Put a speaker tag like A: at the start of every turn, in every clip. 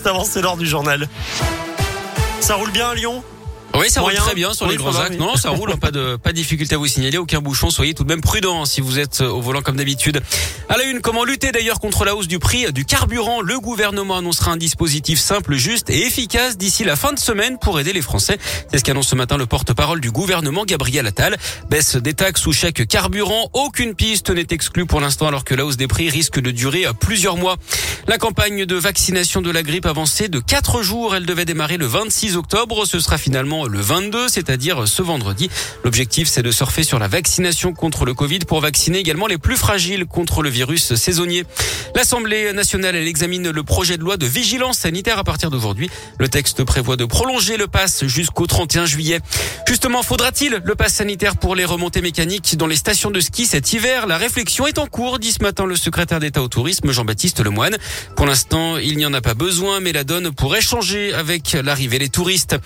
A: juste avant, l'heure du journal. Ça roule bien à Lyon?
B: Oui, ça roule très bien sur
A: Oui,
B: les grands axes.
A: oui.
B: Non, ça roule, pas de pas de difficulté à vous signaler, aucun bouchon. Soyez tout de même prudent si vous êtes au volant comme d'habitude. À la une, comment lutter d'ailleurs contre la hausse du prix du carburant? Le gouvernement annoncera un dispositif simple, juste et efficace d'ici la fin de semaine pour aider les Français. C'est ce qu'annonce ce matin le porte-parole du gouvernement, Gabriel Attal. Baisse des taxes ou chèque carburant, aucune piste n'est exclue pour l'instant alors que la hausse des prix risque de durer plusieurs mois. La campagne de vaccination de la grippe avancée de 4 jours. Elle devait démarrer le 26 octobre. Ce sera finalement le 22, c'est-à-dire ce vendredi. L'objectif, c'est de surfer sur la vaccination contre le Covid pour vacciner également les plus fragiles contre le virus saisonnier. L'Assemblée nationale, elle examine le projet de loi de vigilance sanitaire à partir d'aujourd'hui. Le texte prévoit de prolonger le pass jusqu'au 31 juillet. Justement, faudra-t-il le pass sanitaire pour les remontées mécaniques dans les stations de ski cet hiver? La réflexion est en cours, dit ce matin le secrétaire d'État au tourisme, Jean-Baptiste Lemoine. Pour l'instant, il n'y en a pas besoin, mais la donne pourrait changer avec l'arrivée des touristes.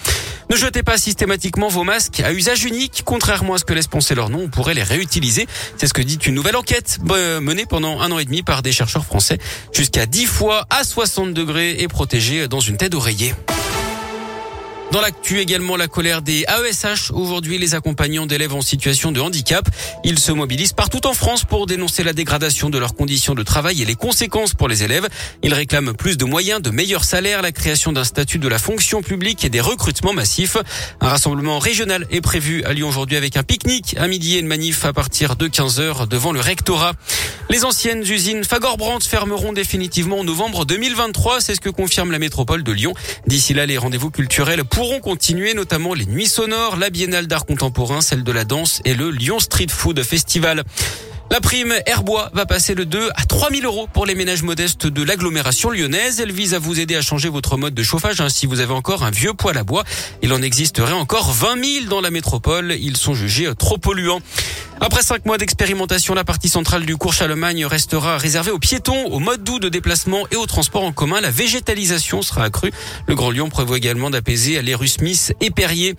B: Ne jetez pas systématiquement vos masques à usage unique. Contrairement à ce que laisse penser leur nom, on pourrait les réutiliser. C'est ce que dit une nouvelle enquête euh, menée pendant un an et demi par des chercheurs français. Jusqu'à 10 fois à 60 degrés et protégés dans une tête d'oreiller. Dans l'actu également, la colère des AESH. Aujourd'hui, les accompagnants d'élèves en situation de handicap. Ils se mobilisent partout en France pour dénoncer la dégradation de leurs conditions de travail et les conséquences pour les élèves. Ils réclament plus de moyens, de meilleurs salaires, la création d'un statut de la fonction publique et des recrutements massifs. Un rassemblement régional est prévu à Lyon aujourd'hui avec un pique-nique à midi et une manif à partir de 15h devant le rectorat. Les anciennes usines Fagor-Brandt fermeront définitivement en novembre 2023. C'est ce que confirme la métropole de Lyon. D'ici là, les rendez-vous culturels pourront continuer, notamment les nuits sonores, la biennale d'art contemporain, celle de la danse et le Lyon Street Food Festival. La prime Airbois va passer de 2 à 3 000 euros pour les ménages modestes de l'agglomération lyonnaise. Elle vise à vous aider à changer votre mode de chauffage hein, si vous avez encore un vieux poêle à bois. Il en existerait encore 20 000 dans la métropole. Ils sont jugés trop polluants. Après cinq mois d'expérimentation, la partie centrale du cours Charlemagne restera réservée aux piétons, aux modes doux de déplacement et aux transports en commun. La végétalisation sera accrue. Le Grand Lyon prévoit également d'apaiser les rues Smith et Perrier.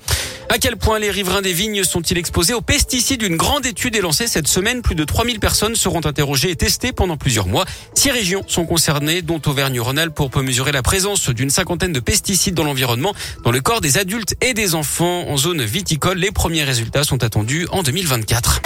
B: À quel point les riverains des vignes sont-ils exposés aux pesticides? Une grande étude est lancée cette semaine. Plus de 3000 personnes seront interrogées et testées pendant plusieurs mois. Six régions sont concernées, dont Auvergne-Rhône-Alpes, pour mesurer la présence d'une cinquantaine de pesticides dans l'environnement, dans le corps des adultes et des enfants en zone viticole. Les premiers résultats sont attendus en 2024.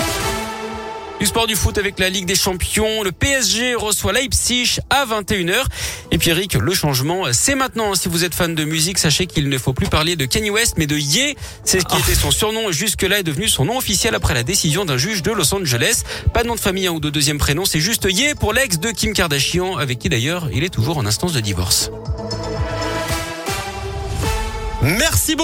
B: Du sport du foot avec la Ligue des Champions. Le PSG reçoit Leipzig à 21h. Et Pierrick, le changement, c'est maintenant. Si vous êtes fan de musique, sachez qu'il ne faut plus parler de Kanye West, mais de Ye. C'est ce qui était son surnom jusque-là est devenu son nom officiel après la décision d'un juge de Los Angeles. Pas de nom de famille hein, ou de deuxième prénom, c'est juste Ye pour l'ex de Kim Kardashian, avec qui d'ailleurs il est toujours en instance de divorce.
A: Merci beaucoup.